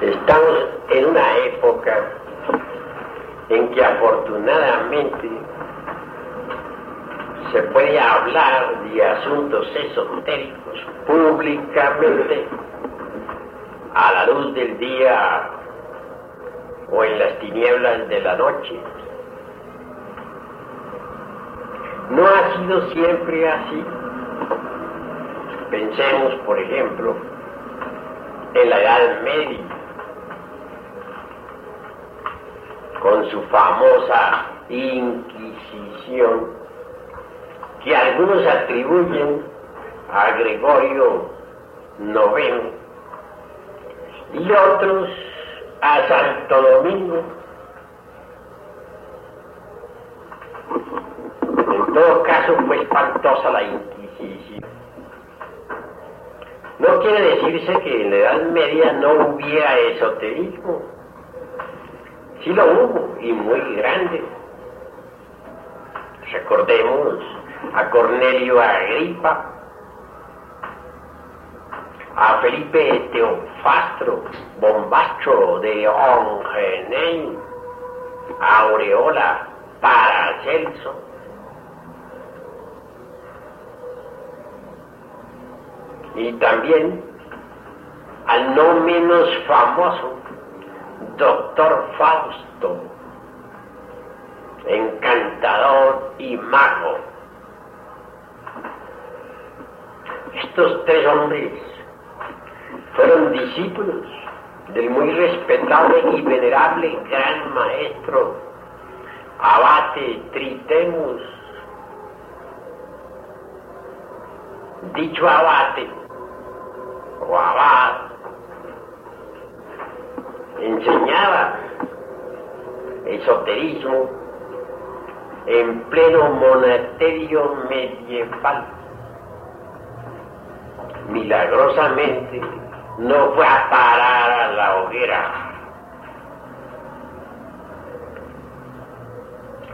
Estamos en una época en que afortunadamente se puede hablar de asuntos esotéricos públicamente a la luz del día o en las tinieblas de la noche. No ha sido siempre así. Pensemos, por ejemplo, en la Edad Media, con su famosa Inquisición, que algunos atribuyen a Gregorio IX y otros a Santo Domingo. En todo caso fue espantosa la Inquisición. No quiere decirse que en la Edad Media no hubiera esoterismo. Sí lo hubo, y muy grande. Recordemos a Cornelio Agripa, a Felipe Teofastro, Bombacho de Ongenay, a Aureola Paracelso. Y también al no menos famoso Doctor Fausto, encantador y mago. Estos tres hombres fueron discípulos del muy respetable y venerable gran maestro Abate Tritemus. Dicho abate o abad enseñaba esoterismo en pleno monasterio medieval. Milagrosamente no fue a parar a la hoguera.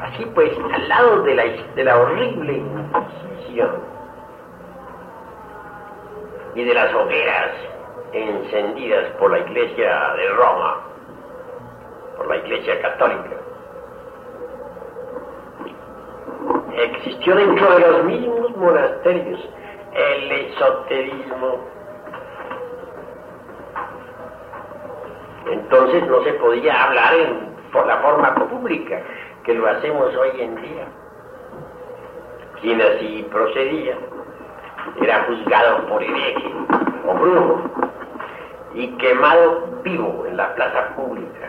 Así pues, al lado de la, de la horrible Inquisición y de las hogueras encendidas por la Iglesia de Roma, por la Iglesia Católica, existió dentro de los mismos monasterios el esoterismo. Entonces no se podía hablar por la forma pública que lo hacemos hoy en día. Quien así procedía era juzgado por hereje o brujo y quemado vivo en la plaza pública.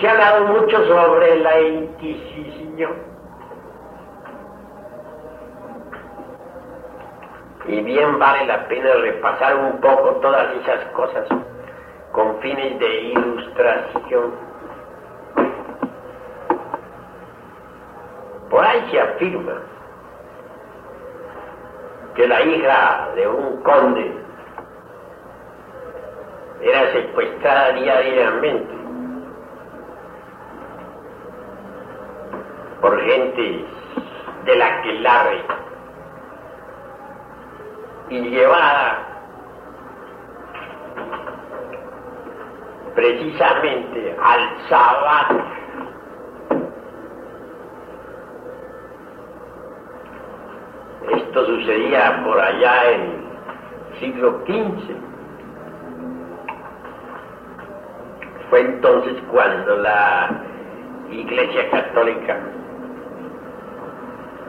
Se ha hablado mucho sobre la Inquisición y bien vale la pena repasar un poco todas esas cosas con fines de ilustración. Por ahí se afirma que la hija de un conde era secuestrada diariamente por gente de la que larre y llevada precisamente al Sabbat. Esto sucedía por allá en siglo XV. Fue entonces cuando la Iglesia Católica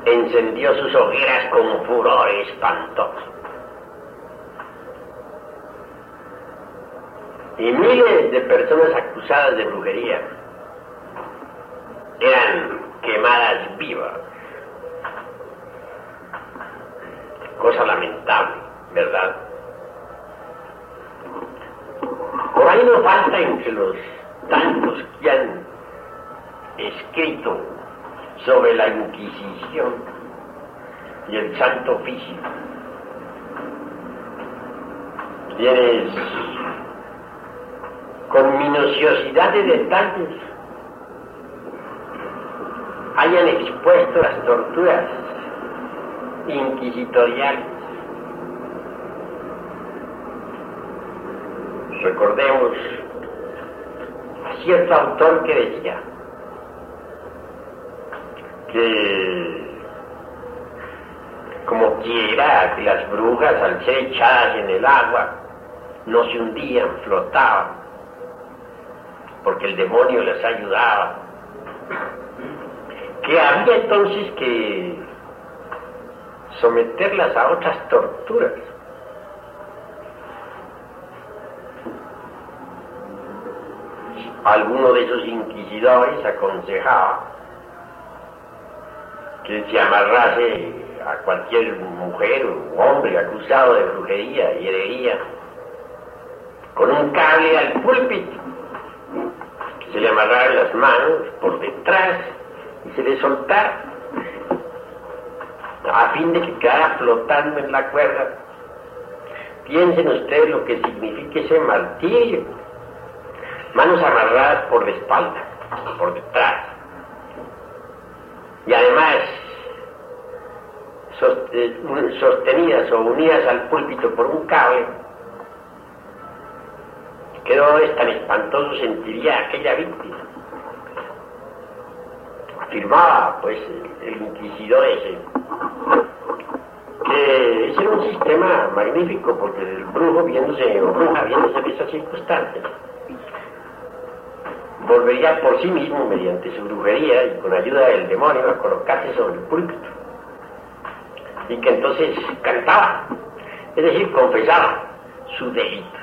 encendió sus hogueras con furor espantoso. y miles de personas acusadas de brujería eran quemadas vivas. Cosa lamentable, ¿verdad? Por ahí no falta entre los tantos que han escrito sobre la Inquisición y el Santo Oficio. Tienes con minuciosidad de detalles hayan expuesto las torturas inquisitorial. Recordemos a cierto autor que decía que como quiera que las brujas al ser echadas en el agua no se hundían, flotaban, porque el demonio les ayudaba. Que había entonces que someterlas a otras torturas. Alguno de esos inquisidores aconsejaba que se amarrase a cualquier mujer o hombre acusado de brujería y herería con un cable al púlpito, que se le amarrara las manos por detrás y se le soltara a fin de que quedara flotando en la cuerda. Piensen ustedes lo que significa ese martirio. Manos amarradas por la espalda, por detrás. Y además eh, sostenidas o unidas al púlpito por un cable, que no es tan espantoso sentiría aquella víctima. Afirmaba, pues, el inquisidor ese, que ese era un sistema magnífico, porque el brujo viéndose, o bruja viéndose en esas circunstancias, volvería por sí mismo, mediante su brujería y con ayuda del demonio, a colocarse sobre el púlpito. Y que entonces cantaba, es decir, confesaba su delito.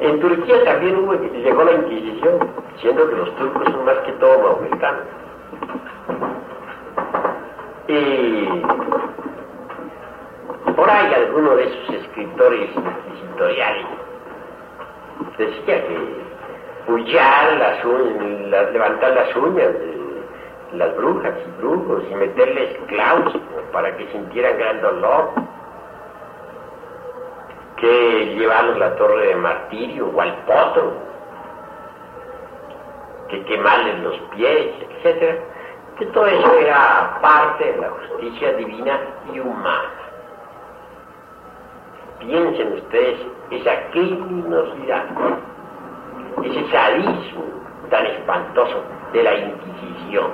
En Turquía también hubo, llegó la Inquisición, siendo que los turcos son más que todo maometanos. Y por ahí alguno de esos escritores inquisitoriales decía que pullar las uñas, levantar las uñas de las brujas y brujos y meterles clavos para que sintieran gran dolor que llevarlos a la torre de martirio o al potro, que quemarles los pies, etc. Que todo eso era parte de la justicia divina y humana. Piensen ustedes esa criminosidad, ese sadismo tan espantoso de la Inquisición.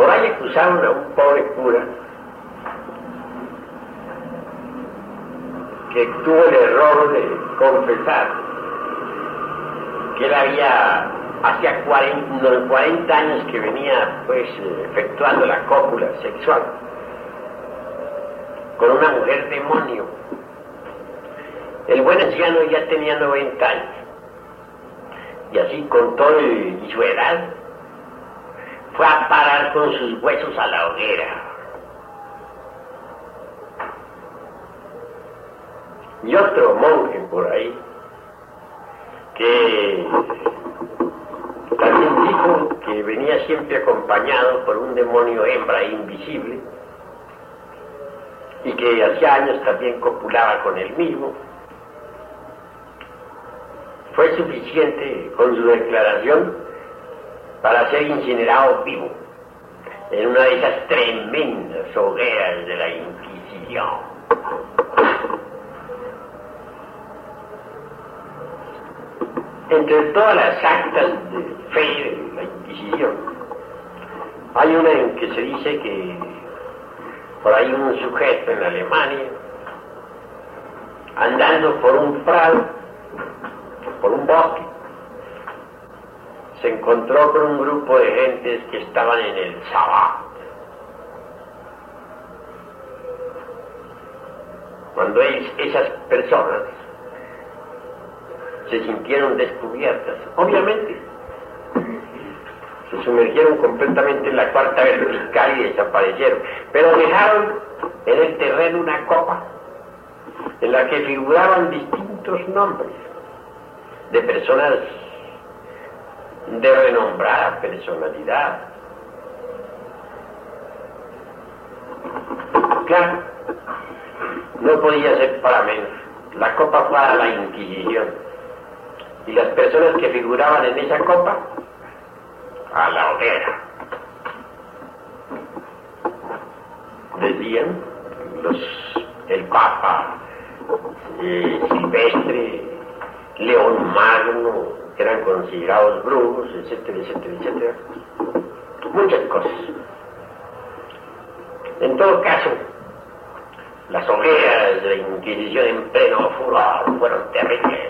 Por ahí acusaron a un pobre cura que tuvo el error de confesar que él había, hacía 40, 40 años que venía pues efectuando la cópula sexual con una mujer demonio. El buen anciano ya tenía 90 años y así con todo y su edad fue a parar con sus huesos a la hoguera. Y otro monje por ahí, que también dijo que venía siempre acompañado por un demonio hembra invisible y que hacía años también copulaba con él mismo. Fue suficiente con su declaración para ser incinerado vivo en una de esas tremendas hogueras de la Inquisición. Entre todas las actas de fe de la Inquisición, hay una en que se dice que por ahí un sujeto en Alemania, andando por un prado, por un bosque, se encontró con un grupo de gentes que estaban en el Sabbat. Cuando esas personas se sintieron descubiertas, obviamente se sumergieron completamente en la cuarta vertical y desaparecieron, pero dejaron en el terreno una copa en la que figuraban distintos nombres de personas de renombrada personalidad. Claro, no podía ser para menos. La copa fue a la Inquisición. Y las personas que figuraban en esa copa, a la hoguera. procedían, los, el Papa, eh, Silvestre, León Magno, eran considerados brujos, etcétera, etcétera, etcétera. Muchas cosas. En todo caso, las hogueras de la Inquisición en pleno furor fueron terribles.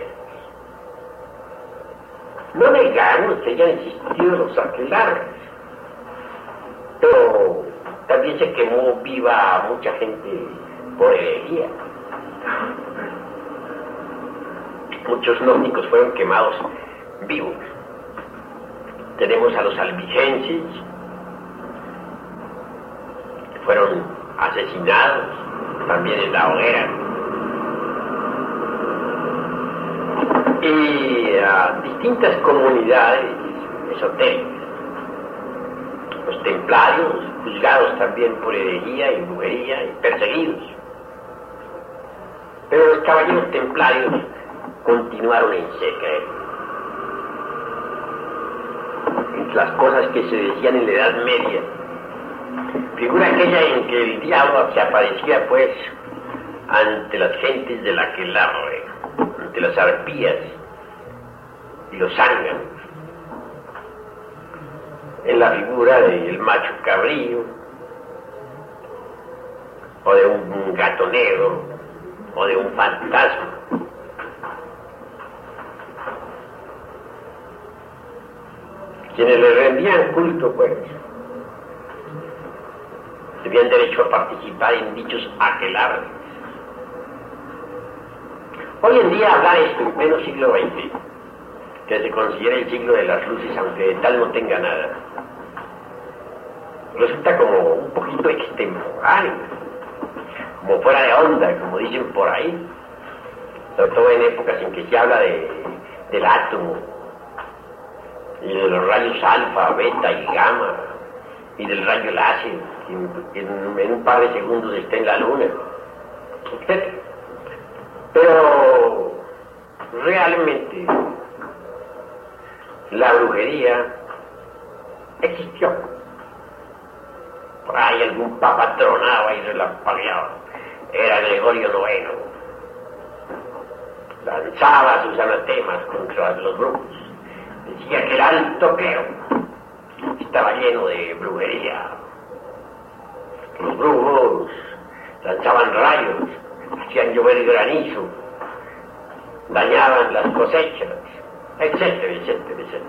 No negamos que hayan existido los aquelares, pero también se quemó viva a mucha gente por herejía. Muchos gnósticos fueron quemados vivos. Tenemos a los albigenses, que fueron asesinados también en la hoguera. Y a distintas comunidades esotéricas. Los templarios, juzgados también por herejía y brujería y perseguidos. Pero los caballeros templarios continuaron en secreto. Las cosas que se decían en la Edad Media Figura aquella en que el diablo se aparecía pues ante las gentes de la que la ante las arpías y los zánganos, en la figura del macho cabrillo, o de un gato negro, o de un fantasma. Quienes le rendían culto, pues, tenían derecho a participar en dichos aquelarres. Hoy en día hablar esto en pleno siglo XX, que se considera el siglo de las luces, aunque de tal no tenga nada, resulta como un poquito extemporáneo, como fuera de onda, como dicen por ahí, sobre todo en épocas en que se habla de, del átomo de los rayos alfa, beta y gamma y del rayo láser en, un par de segundos está en la luna. Pero realmente la brujería existió. Por ahí algún papa tronaba y relampagueaba. Era Gregorio IX. Lanzaba sus anatemas contra los brujos. Decía que el alto clero estaba lleno de brujería, los brujos lanzaban rayos, hacían llover granizo, dañaban las cosechas, etcétera, etcétera, etcétera.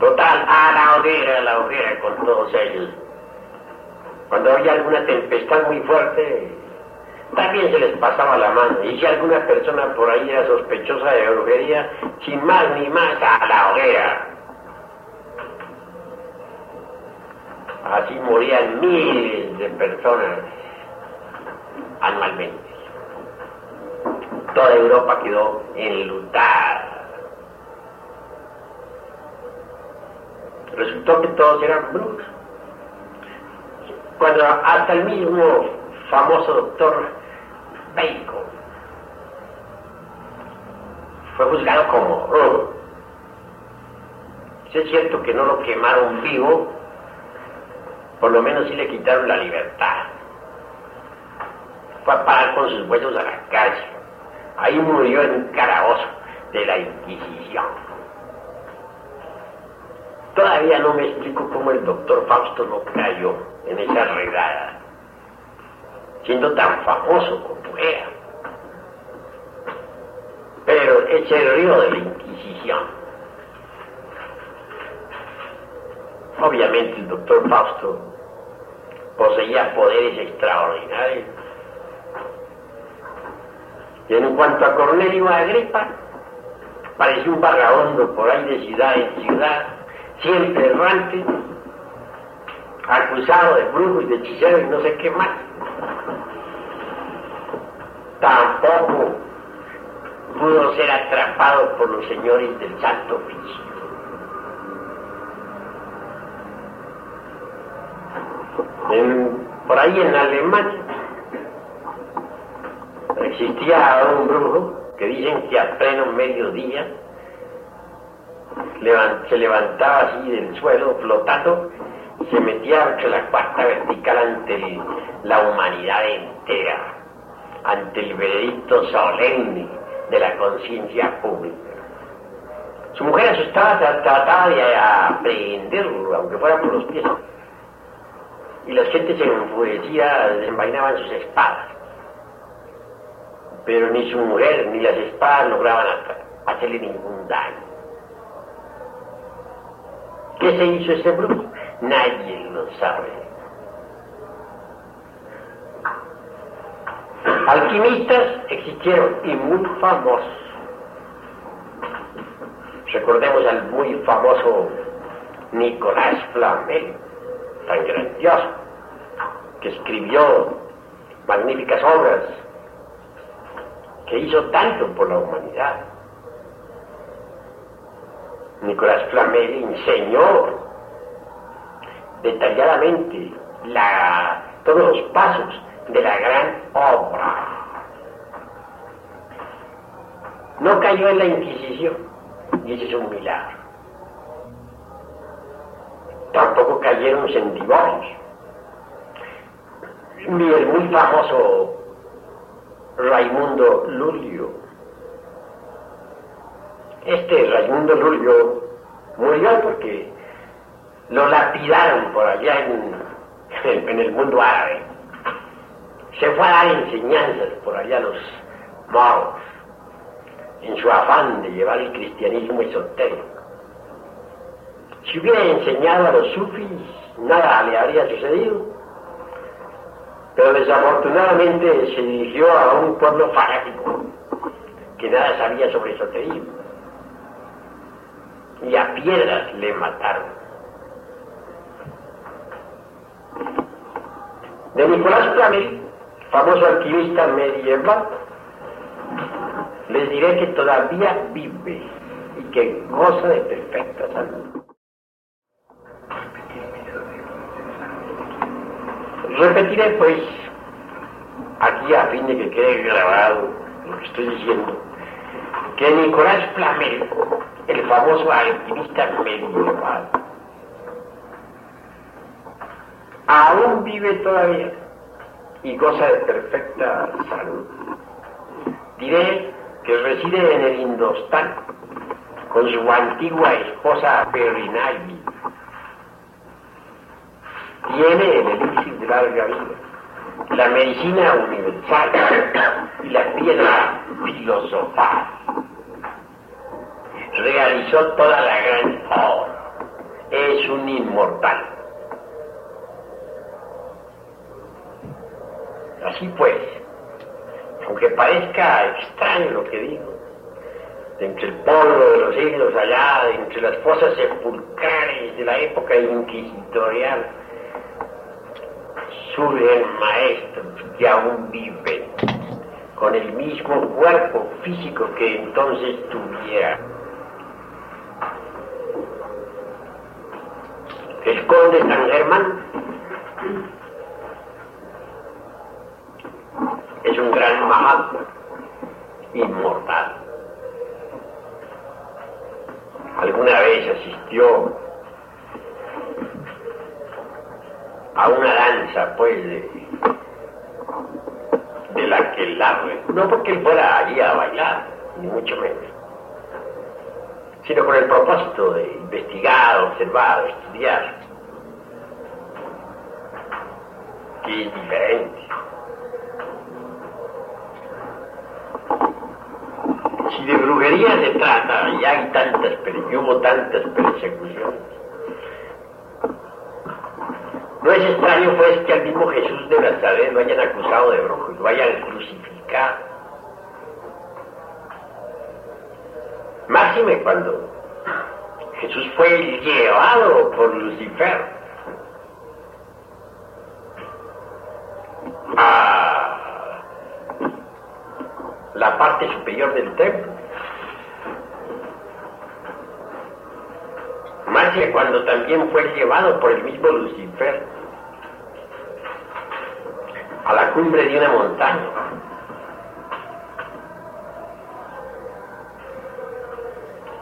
Total, a la hoguera, a la hoguera con todos ellos. Cuando había alguna tempestad muy fuerte, también se les pasaba la mano. Y si alguna persona por ahí era sospechosa de brujería, sin más ni más, a la hoguera. Así morían miles de personas anualmente. Toda Europa quedó enlutada. Resultó que todos eran brujos. Cuando hasta el mismo famoso doctor Bacon fue juzgado como brujo. es cierto que no lo quemaron vivo, por lo menos sí le quitaron la libertad. Fue a parar con sus huesos a la cárcel. Ahí murió en un carabozo de la Inquisición. Todavía no me explico cómo el doctor Fausto no cayó en esa redada, siendo tan famoso como era. Pero ese río de la Inquisición. Obviamente el doctor Fausto poseía poderes extraordinarios. Y en cuanto a Cornelio Agripa, parecía un vagabundo por ahí de ciudad en ciudad, siempre errante, acusado de brujo y de hechicero y no sé qué más. Pudo ser atrapado por los señores del Santo Oficio. por ahí en Alemania existía un brujo que dicen que a pleno mediodía se levantaba así del suelo flotando se metía entre la cuarta vertical ante la humanidad entera, ante el veredicto solemne de la conciencia pública. Su mujer asustada trataba de aprenderlo, aunque fuera por los pies. Y la gente se enfurecía, desenvainaban sus espadas. Pero ni su mujer ni las espadas lograban hacerle ningún daño. ¿Qué se hizo ese brujo? Nadie lo sabe. Alquimistas existieron y muy famosos. Recordemos al muy famoso Nicolás Flamel, tan grandioso, que escribió magníficas obras, que hizo tanto por la humanidad. Nicolás Flamel enseñó detalladamente la, todos los pasos de la gran obra. No cayó en la Inquisición, y ese es un milagro. Tampoco cayeron en divorcios. Ni el muy famoso Raimundo Lulio. Este Raimundo Lulio murió porque lo lapidaron por allá en, en el mundo árabe. Se fue a dar enseñanzas por allá a los moros, en su afán de llevar el cristianismo esotérico. Si hubiera enseñado a los sufis, nada le habría sucedido. Pero desafortunadamente se dirigió a un pueblo fanático que nada sabía sobre esoterismo. Y a piedras le mataron. de Nicolás Flamel, famoso alquimista medieval, les diré que todavía vive y que goza de perfecta salud. Repetiré pues, aquí a fin de que quede grabado lo que estoy diciendo, que Nicolás Flamel, el famoso alquimista medieval, aún vive todavía y goza de perfecta salud. Diré que reside en el Indostán con su antigua esposa Perinagi. Tiene el elixir de larga vida, la medicina universal y la piedra filosofal. Realizó toda la gran obra. Es un inmortal. Así pues, aunque parezca extraño lo que digo, de entre el polvo de los siglos allá, de entre las fosas sepulcrales de la época inquisitorial, surgen maestros que aún viven con el mismo cuerpo físico que entonces tuviera. El conde San Germán es un gran Mahatma, inmortal. Alguna vez asistió a una danza, pues, de, la que largue, no porque él fuera allí a bailar, ni mucho menos, sino con el propósito de investigar, observar, estudiar, que es diferente. Si de brujería se trata, y hay tantas, y hubo tantas persecuciones, no es extraño pues que al mismo Jesús de Nazaret lo hayan acusado de brujo y lo hayan crucificado. Máxime cuando Jesús fue llevado por Lucifer a la superior del templo. Más que cuando también fue llevado por el mismo Lucifer a la cumbre de una montaña.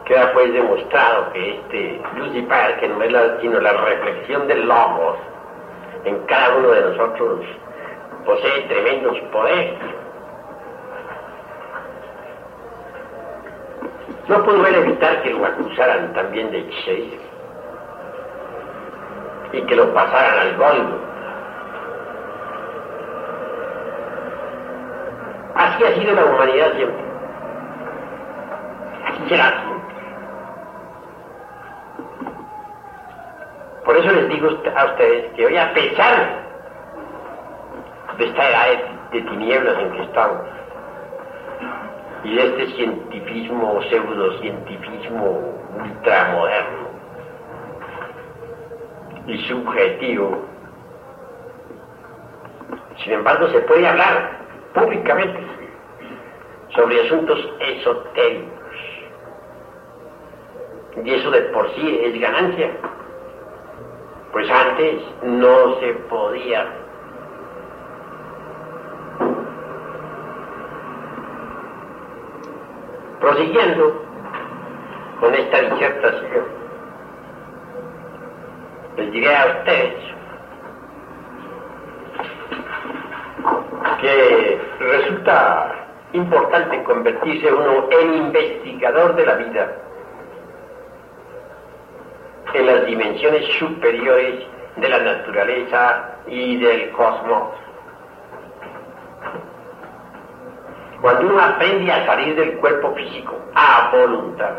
que Queda pues demostrado que este Lucifer, que no es la, sino la reflexión del Logos en cada uno de nosotros, posee tremendos poderes. No pudo evitar que lo acusaran también de hechicería y que lo pasaran al golpe. Así ha sido la humanidad siempre. Así será siempre. Por eso les digo a ustedes que hoy, a pesar de esta edad de, tinieblas en que estamos, y este cientifismo, pseudocientifismo ultramoderno y subjetivo, sin embargo se puede hablar públicamente sobre asuntos esotéricos. Y eso de por sí es ganancia. Pues antes no se podía. Prosiguiendo con esta disertación, les diré a ustedes que resulta importante convertirse uno en investigador de la vida en las dimensiones superiores de la naturaleza y del cosmos. Cuando uno aprende a salir del cuerpo físico a voluntad,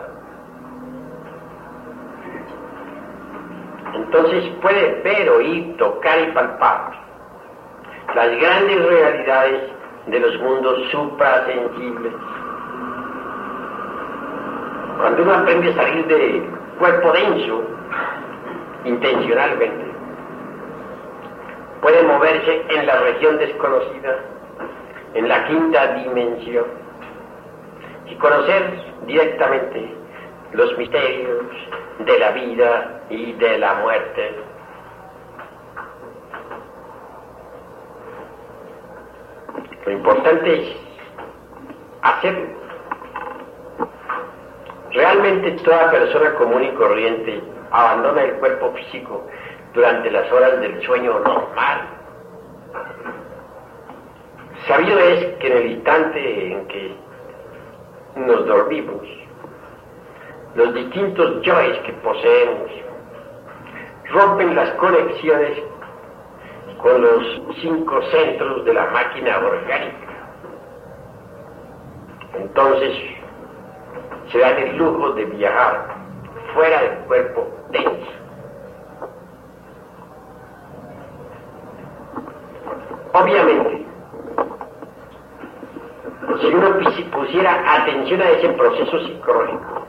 entonces puede ver, oír, tocar y palpar las grandes realidades de los mundos suprasensibles. Cuando uno aprende a salir del cuerpo denso, intencionalmente, puede moverse en la región desconocida, en la quinta dimensión, y conocer directamente los misterios de la vida y de la muerte. Lo importante es hacerlo. Realmente toda persona común y corriente abandona el cuerpo físico durante las horas del sueño normal. Es que en el instante en que nos dormimos, los distintos yoes que poseemos rompen las conexiones con los cinco centros de la máquina orgánica. Entonces se dan el lujo de viajar fuera del cuerpo denso. Obviamente, si uno pusiera atención a ese proceso psicológico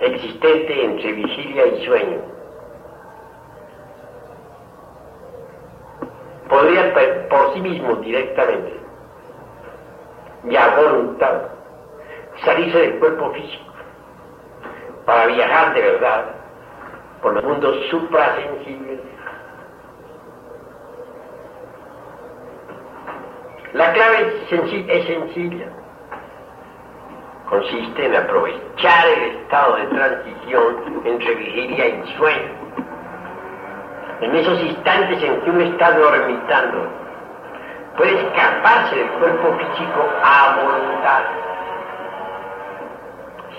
existente entre vigilia y sueño, podría por sí mismo directamente y a voluntad salirse del cuerpo físico para viajar de verdad por los mundos suprasensibles. La clave es sencilla. Consiste en aprovechar el estado de transición entre vigilia y sueño en esos instantes en que uno está dormitando, puede escaparse del cuerpo físico a voluntad.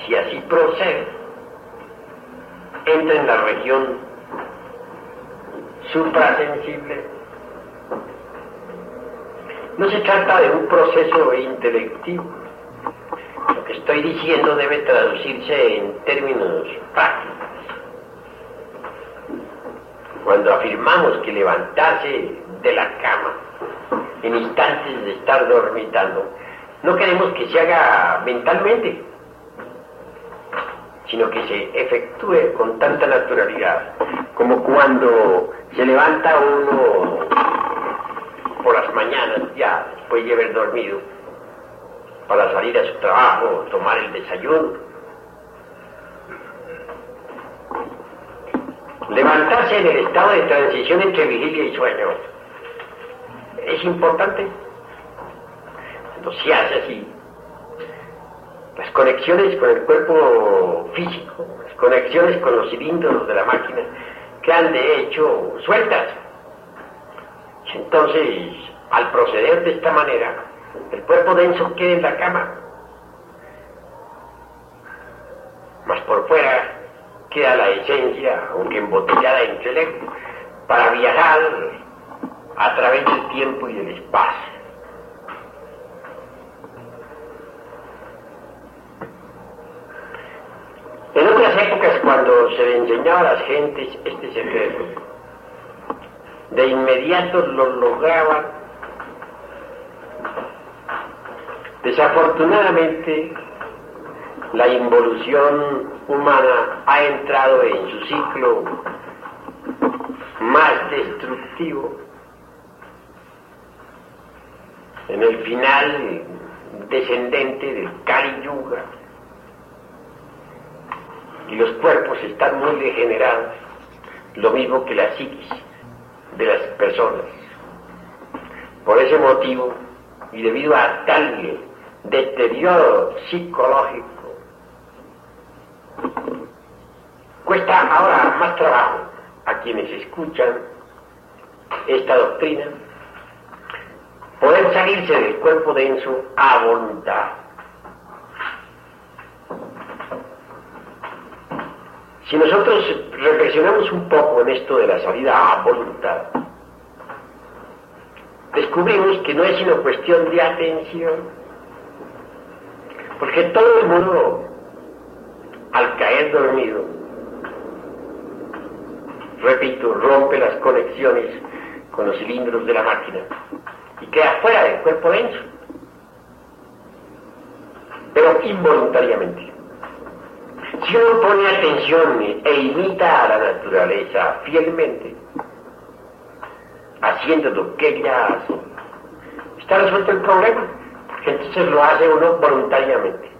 Si así procede, entra en la región suprasensible. No se trata de un proceso intelectivo. Lo que estoy diciendo debe traducirse en términos prácticos. Cuando afirmamos que levantarse de la cama en instantes de estar dormitando, no queremos que se haga mentalmente, sino que se efectúe con tanta naturalidad, como cuando se levanta uno por las mañanas, ya después de haber dormido, para salir a su trabajo, tomar el desayuno, Levantarse en el estado de transición entre vigilia y sueño es importante. Cuando se hace así, las conexiones con el cuerpo físico, las conexiones con los cilindros de la máquina, quedan de hecho sueltas. Entonces, al proceder de esta manera, el cuerpo denso queda en la cama, mas por fuera queda la esencia, aunque embotellada en intelecto, para viajar a través del tiempo y del espacio. En otras épocas, cuando se le enseñaba a las gentes este secreto, de inmediato lo lograban. Desafortunadamente, la involución humana ha entrado en su ciclo más destructivo, en el final descendente del Kali Yuga, y los cuerpos están muy degenerados, lo mismo que la psiquis de las personas. Por ese motivo, y debido a tal deterioro psicológico, cuesta ahora más trabajo a quienes escuchan esta doctrina poder salirse del cuerpo denso a voluntad. Si nosotros reflexionamos un poco en esto de la salida a voluntad, descubrimos que no es sino cuestión de atención, porque todo el mundo, al caer dormido, repito, rompe las conexiones con los cilindros de la máquina y queda fuera del cuerpo denso, pero involuntariamente. Si uno pone atención e imita a la naturaleza fielmente, haciendo lo que ella hace, está resuelto el problema, entonces lo hace uno voluntariamente.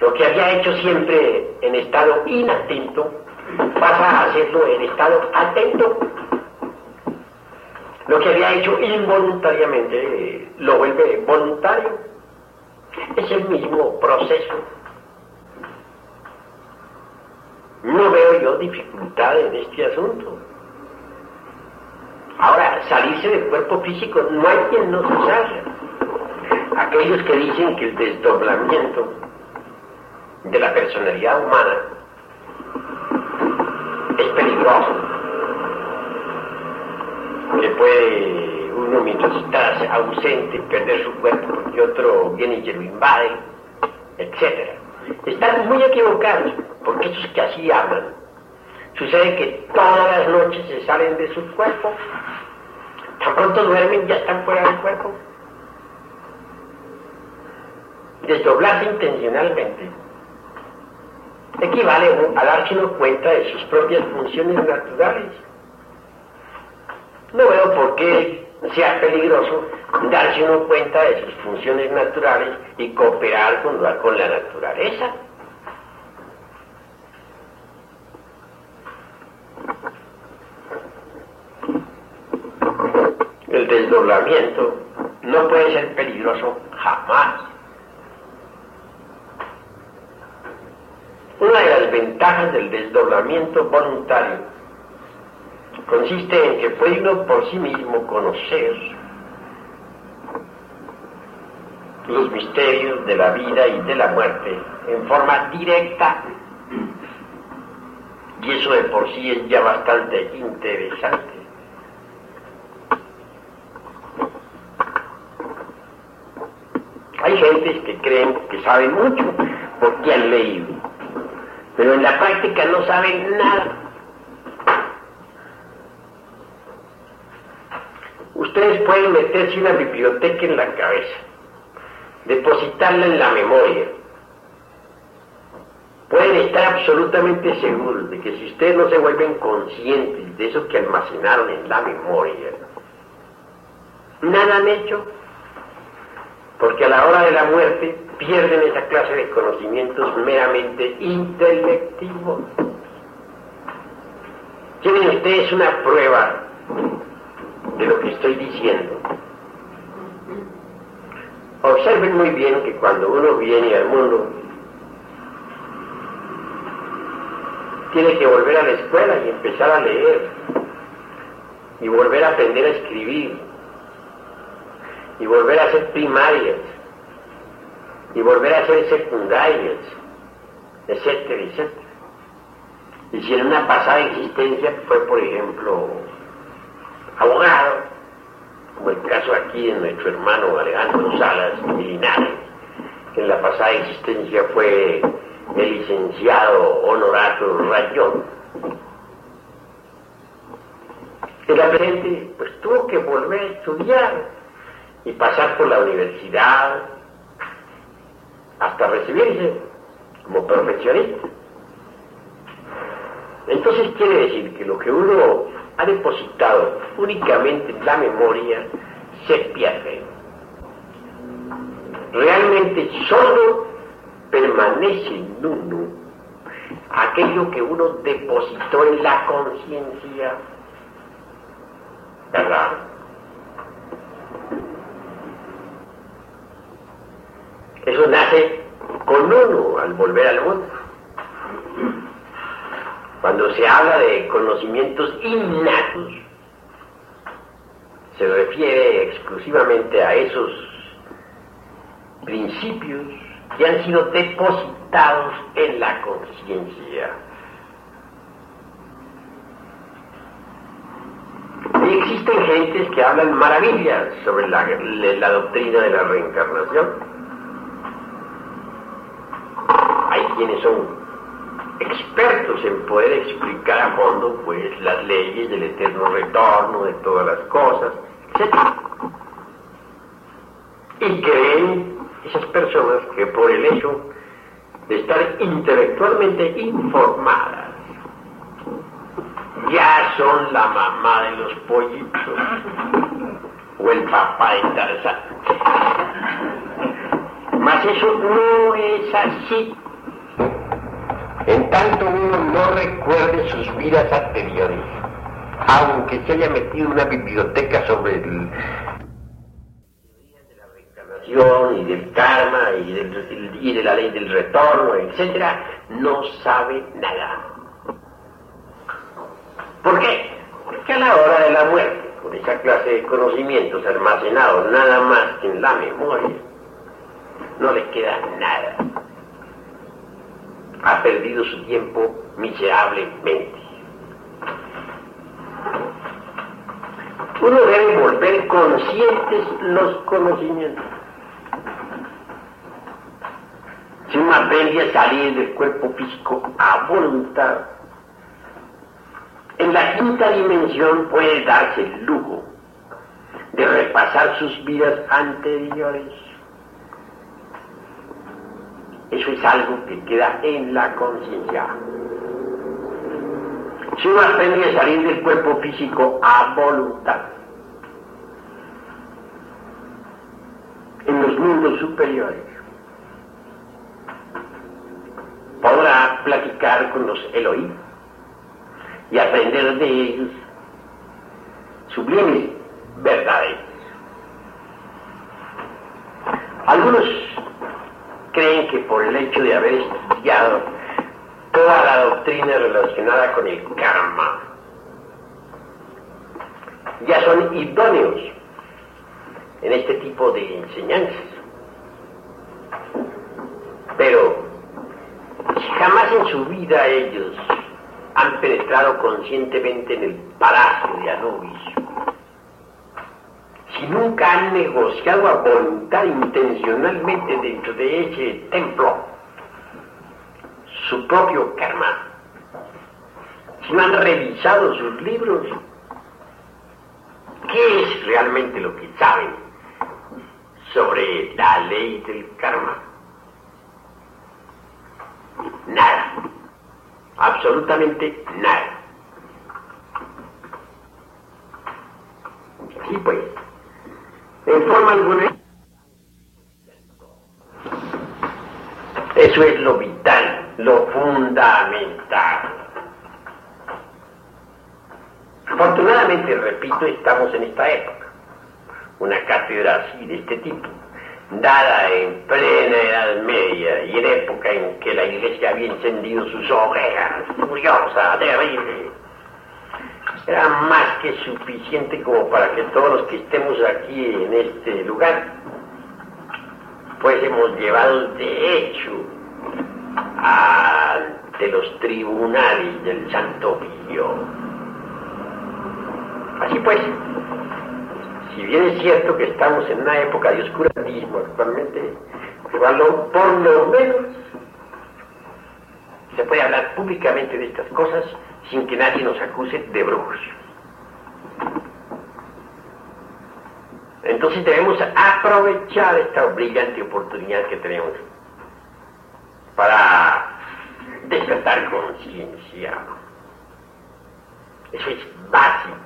Lo que había hecho siempre en estado inatento, pasa a hacerlo en estado atento. Lo que había hecho involuntariamente lo vuelve voluntario. Es el mismo proceso no veo yo dificultad en este asunto. Ahora, salirse del cuerpo físico, no hay quien no se salga. Aquellos que dicen que el desdoblamiento de la personalidad humana es peligroso, que puede uno mientras está ausente perder su cuerpo porque otro viene y se lo invade, etc. Están muy equivocados porque esos que así hablan, sucede que todas las noches se salen de su cuerpo, tan pronto duermen ya están fuera del cuerpo. Desdoblarse intencionalmente equivale a darse uno cuenta de sus propias funciones naturales. No veo por qué sea peligroso darse uno cuenta de sus funciones naturales y cooperar con con la naturaleza. El desdoblamiento no puede ser peligroso jamás. Una de las ventajas del desdoblamiento voluntario consiste en que puede uno por sí mismo conocer los misterios de la vida y de la muerte en forma directa y eso de por sí es ya bastante interesante. Hay gentes que creen que saben mucho porque han leído, pero en la práctica no saben nada. Ustedes pueden meterse una biblioteca en la cabeza, depositarla en la memoria, pueden estar absolutamente seguros de que si ustedes no se vuelven conscientes de eso que almacenaron en la memoria, nada han hecho, porque a la hora de la muerte pierden esa clase de conocimientos meramente intelectivos. Tienen ustedes una prueba de lo que estoy diciendo. Observen muy bien que cuando uno viene al mundo, tiene que volver a la escuela y empezar a leer, y volver a aprender a escribir, y volver a hacer primarias, y volver a hacer secundarias, etcétera, etcétera. Y si en una pasada existencia fue, por ejemplo, abogado, como el caso aquí de nuestro hermano Alejandro Salas Linares, que en la pasada existencia fue el licenciado Honorato Rayón. En la presente, pues tuvo que volver a estudiar y pasar por la universidad hasta recibirse como profesionista. Entonces quiere decir que lo que uno ha depositado únicamente en la memoria pierde. Realmente solo permanece en uno aquello que uno depositó en la conciencia. ¿Verdad? Eso nace con uno al volver al mundo. Cuando se habla de conocimientos innatos, se refiere exclusivamente a esos principios que han sido depositados en la conciencia. Y existen gentes que hablan maravillas sobre la, la doctrina de la reencarnación. Hay quienes son expertos en poder explicar a fondo pues las leyes del eterno retorno de todas las cosas, etc. Y creen esas personas que por el hecho de estar intelectualmente informadas, ya son la mamá de los pollitos o el papá de Tarzán. Mas eso no es así en tanto uno no recuerde sus vidas anteriores, aunque se haya metido una biblioteca sobre el y del karma y, y de la ley del retorno, etcétera, no sabe nada. ¿Por qué? Porque a la hora de la muerte, con esa clase de conocimientos almacenados nada más que en la memoria, no le queda nada ha perdido su tiempo miserablemente. Uno debe volver conscientes los conocimientos. Si uno aprende a salir del cuerpo físico a voluntad, en la quinta dimensión puede darse el lujo de repasar sus vidas anteriores eso es algo que queda en la conciencia. Si uno aprende a salir del cuerpo físico a voluntad, en los mundos superiores, podrá platicar con los Elohim y aprender de ellos sublimes verdades. Algunos creen que por el hecho de haber estudiado toda la doctrina relacionada con el karma, ya son idóneos en este tipo de enseñanzas. Pero si jamás en su vida ellos han penetrado conscientemente en el palacio de Anubis, si nunca han negociado a voluntad intencionalmente dentro de ese templo su propio karma, si no han revisado sus libros, ¿qué es realmente lo que saben sobre la ley del karma? Nada, absolutamente nada. Sí, pues en forma alguna. Eso es lo vital, lo fundamental. Afortunadamente, repito, estamos en esta época. Una cátedra así, de este tipo, dada en plena Edad Media y en época en que la iglesia había encendido sus orejas, furiosa, terrible, era más que suficiente como para que todos los que estemos aquí en este lugar fuésemos llevados de hecho ante los tribunales del Santo Oficio. Así pues, si bien es cierto que estamos en una época de oscurantismo actualmente, por lo menos se puede hablar públicamente de estas cosas sin que nadie nos acuse de brujos. Entonces debemos aprovechar esta brillante oportunidad que tenemos para despertar conciencia. Eso es básico.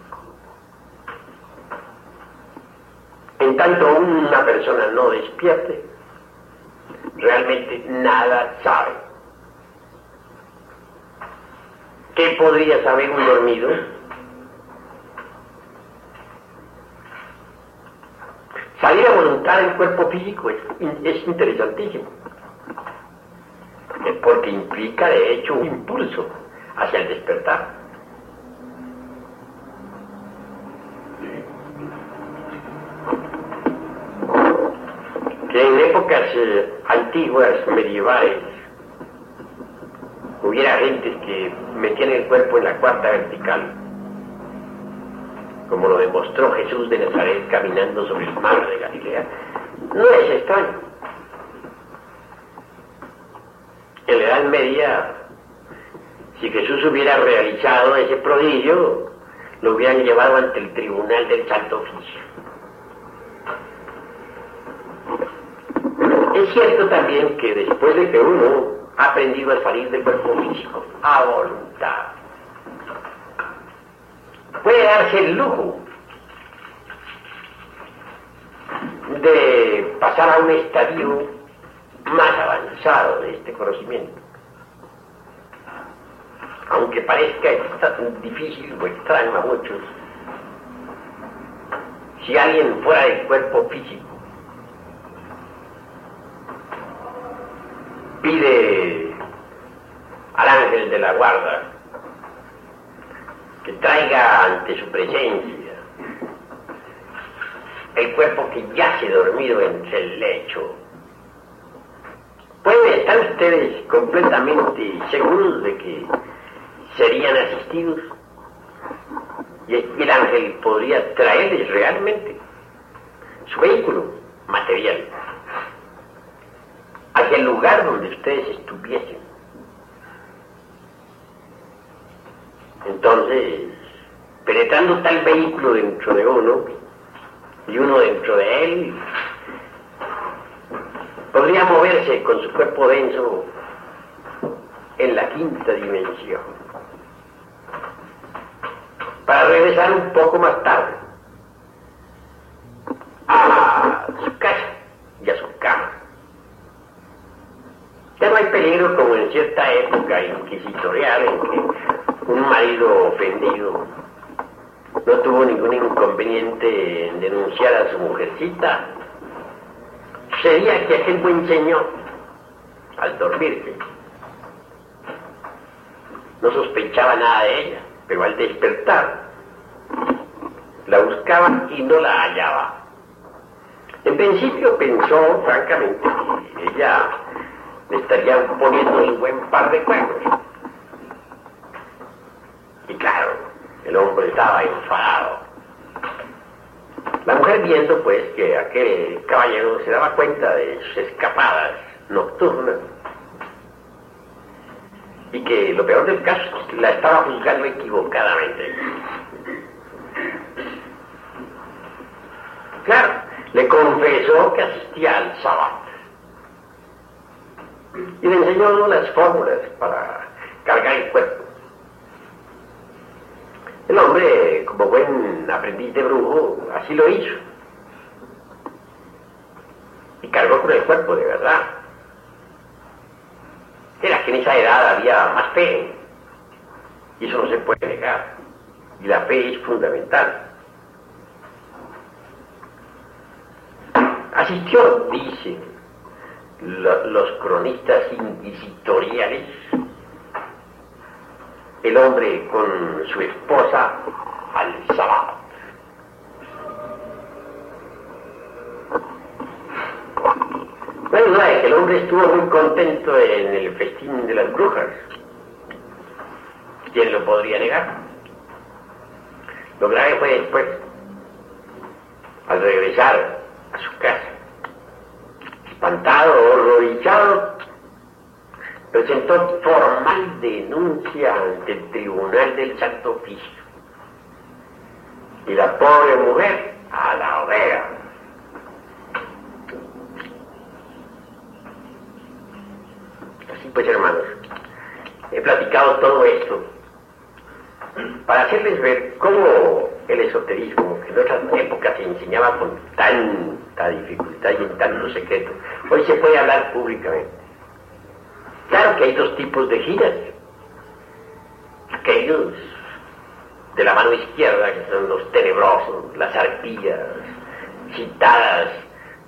En tanto una persona no despierte, realmente nada sabe. ¿Qué podría saber un dormido? Salir a voluntad del cuerpo físico es, es interesantísimo, porque implica de hecho un impulso hacia el despertar. que en épocas eh, antiguas, medievales, hubiera gentes que metían el cuerpo en la cuarta vertical, como lo demostró Jesús de Nazaret caminando sobre el mar de Galilea, no es extraño. En la Edad Media, si Jesús hubiera realizado ese prodigio, lo hubieran llevado ante el tribunal del Santo Oficio. Es cierto también que después de que uno ha aprendido a salir del cuerpo físico a voluntad, puede darse el lujo de pasar a un estadio más avanzado de este conocimiento. Aunque parezca difícil o extraño a muchos, si alguien fuera del cuerpo físico pide al ángel de la guarda que traiga ante su presencia el cuerpo que yace dormido entre el lecho. ¿Pueden estar ustedes completamente seguros de que serían asistidos? Y el ángel podría traerles realmente su vehículo material hacia el lugar donde ustedes estuviesen. Entonces, penetrando tal vehículo dentro de uno y uno dentro de él, podría moverse con su cuerpo denso en la quinta dimensión, para regresar un poco más tarde a su casa y a su cama. Ya no hay peligro como en cierta época inquisitorial en que un marido ofendido no tuvo ningún inconveniente en denunciar a su mujercita. Sería que aquel buen señor, al dormirse, no sospechaba nada de ella, pero al despertar, la buscaba y no la hallaba. En principio pensó, francamente, que ella le estarían poniendo un buen par de cuernos. Y claro, el hombre estaba enfadado. La mujer viendo pues que aquel caballero se daba cuenta de sus escapadas nocturnas y que lo peor del caso es que la estaba juzgando equivocadamente. Claro, le confesó que asistía al sábado y le enseñó las fórmulas para cargar el cuerpo. El hombre, como buen aprendiz de brujo, así lo hizo. Y cargó con el cuerpo de verdad. Era que en esa edad había más fe. Y eso no se puede negar. Y la fe es fundamental. Asistió, dice, los cronistas inquisitoriales, el hombre con su esposa al sábado. No de que el hombre estuvo muy contento en el festín de las brujas. ¿Quién lo podría negar? Lo grave fue después, al regresar a su casa, espantado, horrorizado, presentó formal denuncia ante el tribunal del Santo Oficio. Y la pobre mujer a la hoguera. Así pues, hermanos, he platicado todo esto para hacerles ver cómo el esoterismo, que en otras épocas se enseñaba con tanta dificultad y en tanto secreto, hoy se puede hablar públicamente. Claro que hay dos tipos de giras. Aquellos de la mano izquierda, que son los tenebrosos, las arpías, citadas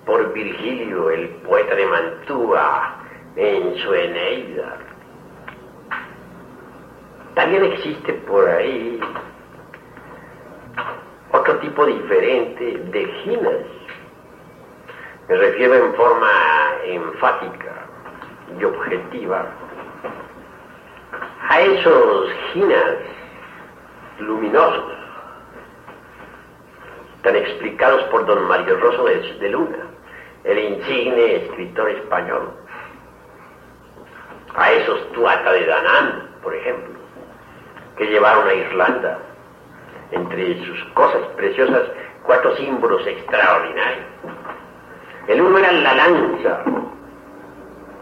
por Virgilio, el poeta de Mantua, en su Eneida. También existe por ahí otro tipo diferente de ginas. Me refiero en forma enfática y objetiva. A esos ginas luminosos, tan explicados por don Mario Rosso de, Luna, el insigne escritor español, a esos tuata de Danán, por ejemplo, que llevaron a Irlanda, entre sus cosas preciosas, cuatro símbolos extraordinarios. El uno era la lanza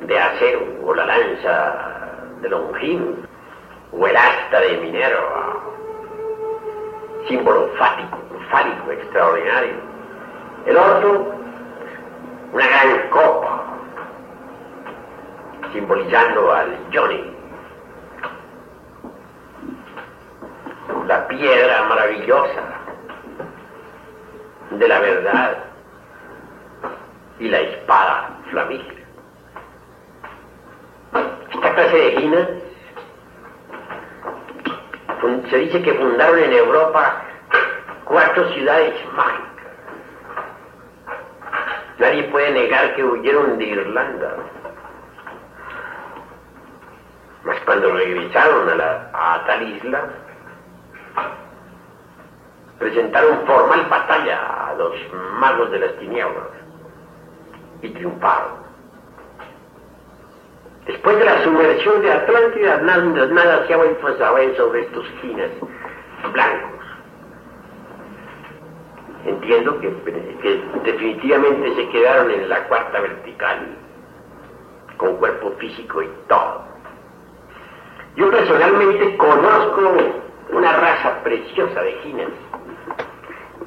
de acero, o la lanza de Longín, o el asta de Minerva, símbolo fálico, fálico extraordinario. El otro, una gran copa, simbolizando al Johnny. La piedra maravillosa de la verdad y la espada flamígera. Esta clase de ginas se dice que fundaron en Europa cuatro ciudades mágicas. Nadie puede negar que huyeron de Irlanda. Mas cuando regresaron a, a tal isla, presentaron formal batalla a los magos de las tinieblas y triunfaron. Después de la sumersión de Atlántida, nada, nada se ha vuelto a saber sobre estos ginas blancos. Entiendo que, definitivamente se quedaron en la cuarta vertical, con cuerpo físico y todo. Yo personalmente conozco una raza preciosa de ginas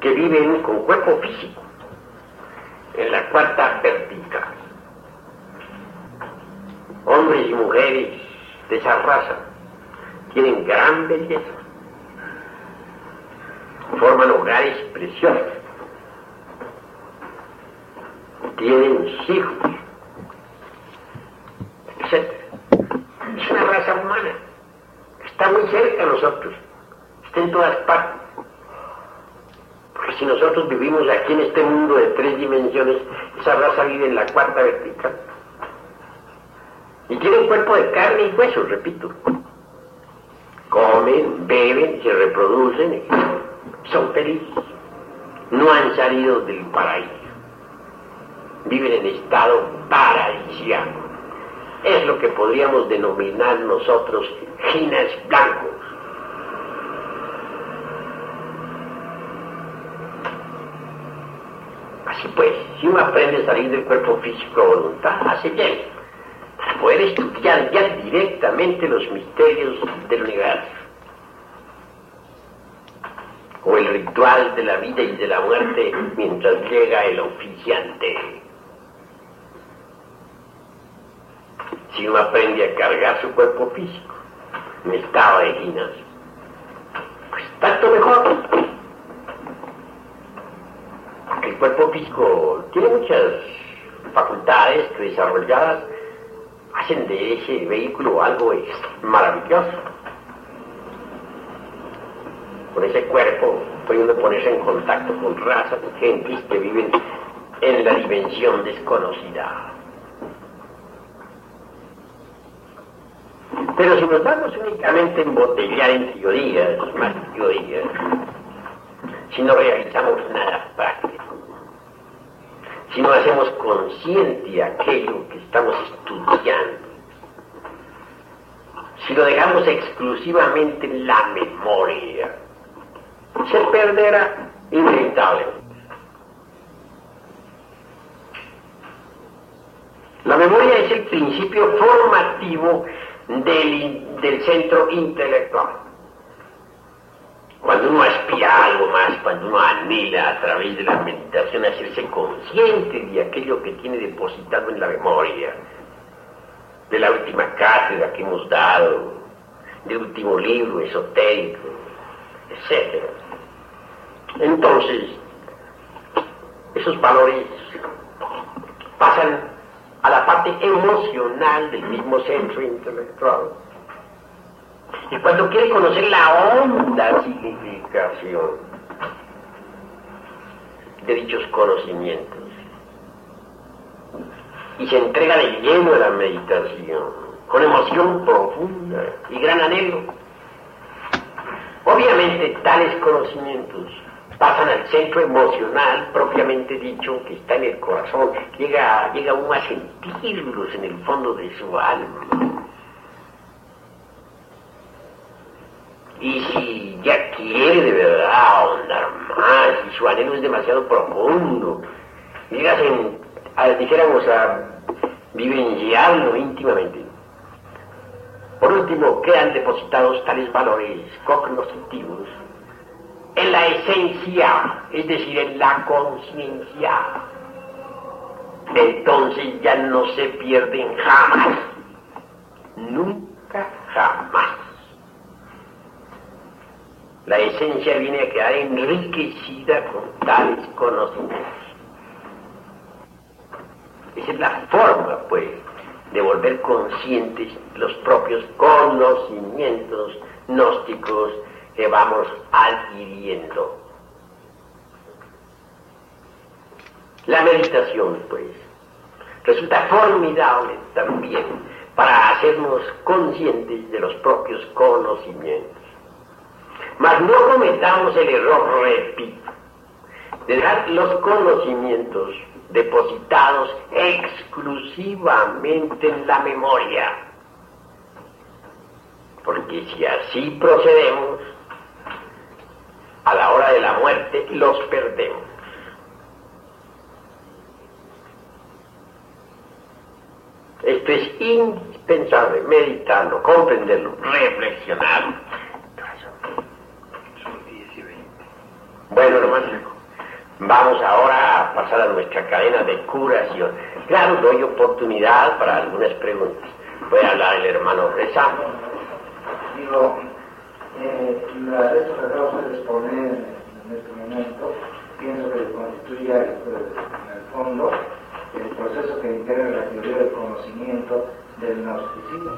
que viven con cuerpo físico en la cuarta vertical. Hombres y mujeres de esa raza tienen gran belleza, forman hogares preciosos, tienen hijos, etc. Es una raza humana, está muy cerca de nosotros, en todas partes. Porque si nosotros vivimos aquí en este mundo de tres dimensiones, esa raza vive en la cuarta vertical. Y tienen cuerpo de carne y hueso, repito. Comen, beben, se reproducen, son felices. No han salido del paraíso. Viven en estado paradisiaco. Es lo que podríamos denominar nosotros ginas blancos. Pues, si uno aprende a salir del cuerpo físico a voluntad, hace bien. Poder estudiar ya directamente los misterios del universo, o el ritual de la vida y de la muerte mientras llega el oficiante. Si uno aprende a cargar su cuerpo físico en estado de ginas, pues tanto mejor. Porque el cuerpo físico tiene muchas facultades que desarrolladas hacen de ese vehículo algo maravilloso. Con ese cuerpo puede ponerse en contacto con razas, con gentes que viven en la dimensión desconocida. Pero si nos vamos únicamente a embotellar en teorías, más teorías, si no realizamos nada práctico, si no hacemos consciente aquello que estamos estudiando, si lo dejamos exclusivamente en la memoria, se perderá inevitablemente. La memoria es el principio formativo del, del centro intelectual. Cuando uno aspira algo más, cuando uno anhela a través de la meditación hacerse consciente de aquello que tiene depositado en la memoria, de la última cátedra que hemos dado, del último libro esotérico, etc. Entonces, esos valores pasan a la parte emocional del mismo centro intelectual. Y cuando quiere conocer la honda significación de dichos conocimientos, y se entrega de lleno a la meditación, con emoción profunda y gran anhelo, obviamente tales conocimientos pasan al centro emocional propiamente dicho que está en el corazón, llega, llega uno a sentirlos en el fondo de su alma. Y si ya quiere de verdad ahondar más y su anhelo es demasiado profundo, llegas a, dijéramos, a vivenciarlo íntimamente. Por último, quedan depositados tales valores cognoscitivos en la esencia, es decir, en la conciencia. Entonces ya no se pierden jamás, nunca jamás. La esencia viene a quedar enriquecida con tales conocimientos. Esa es la forma, pues, de volver conscientes los propios conocimientos gnósticos que vamos adquiriendo. La meditación, pues, resulta formidable también para hacernos conscientes de los propios conocimientos. Mas no cometamos el error, repito, de dejar los conocimientos depositados exclusivamente en la memoria. Porque si así procedemos, a la hora de la muerte los perdemos. Esto es indispensable, meditarlo, comprenderlo, reflexionarlo. Bueno, vamos ahora a pasar a nuestra cadena de curación. Claro, doy oportunidad para algunas preguntas. Voy a hablar el hermano Reza. Digo, eh, la, esto que acabamos de exponer en este momento, pienso que constituye en el fondo el proceso que integra la teoría del conocimiento del gnosticismo.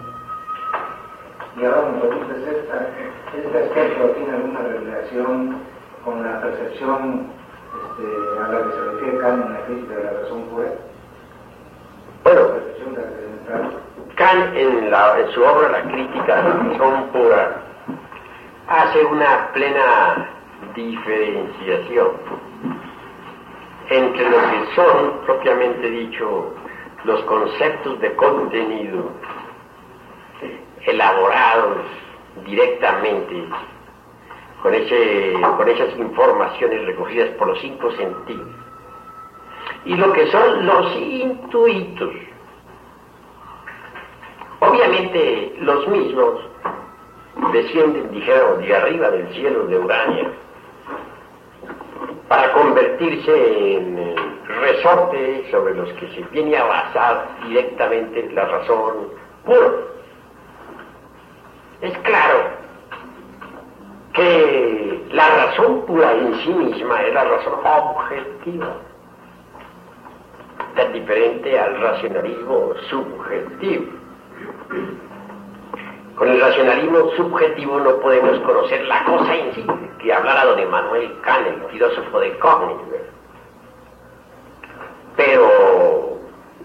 Y ahora me pregunto, ¿este aspecto tiene alguna relación con la percepción este, a la que se refiere Kant en la crítica de la razón pura? Bueno, Kant en, la, en su obra La crítica de la razón pura hace una plena diferenciación entre lo que son, propiamente dicho, los conceptos de contenido elaborados directamente con, ese, con esas informaciones recogidas por los cinco sentidos y lo que son los intuitos. Obviamente los mismos descienden, dijeron, de arriba del cielo de Urania, para convertirse en eh, resorte sobre los que se viene a basar directamente la razón pura. Es claro que la razón pura en sí misma es la razón objetiva tan diferente al racionalismo subjetivo. Con el racionalismo subjetivo no podemos conocer la cosa en sí, que hablara don Emmanuel Kant, el filósofo de Cognitivo. Pero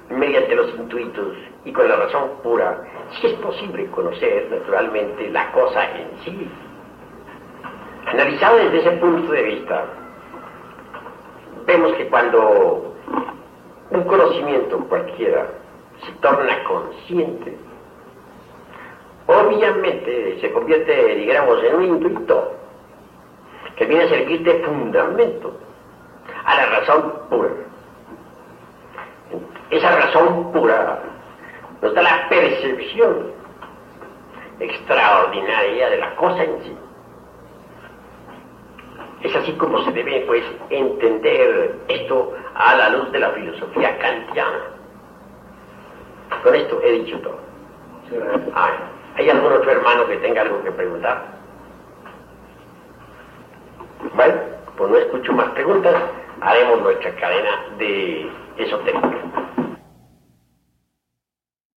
mediante los intuitos y con la razón pura, sí es posible conocer naturalmente la cosa en sí. Analizado desde ese punto de vista, vemos que cuando un conocimiento cualquiera se torna consciente, obviamente se convierte, digamos, en un intuito que viene a servir de fundamento a la razón pura. Esa razón pura nos da la percepción extraordinaria de la cosa en sí. Es así como se debe, pues, entender esto a la luz de la filosofía kantiana. Con esto he dicho todo. ¿Hay algún otro hermano que tenga algo que preguntar? Bueno, pues no escucho más preguntas. Haremos nuestra cadena de esotérica.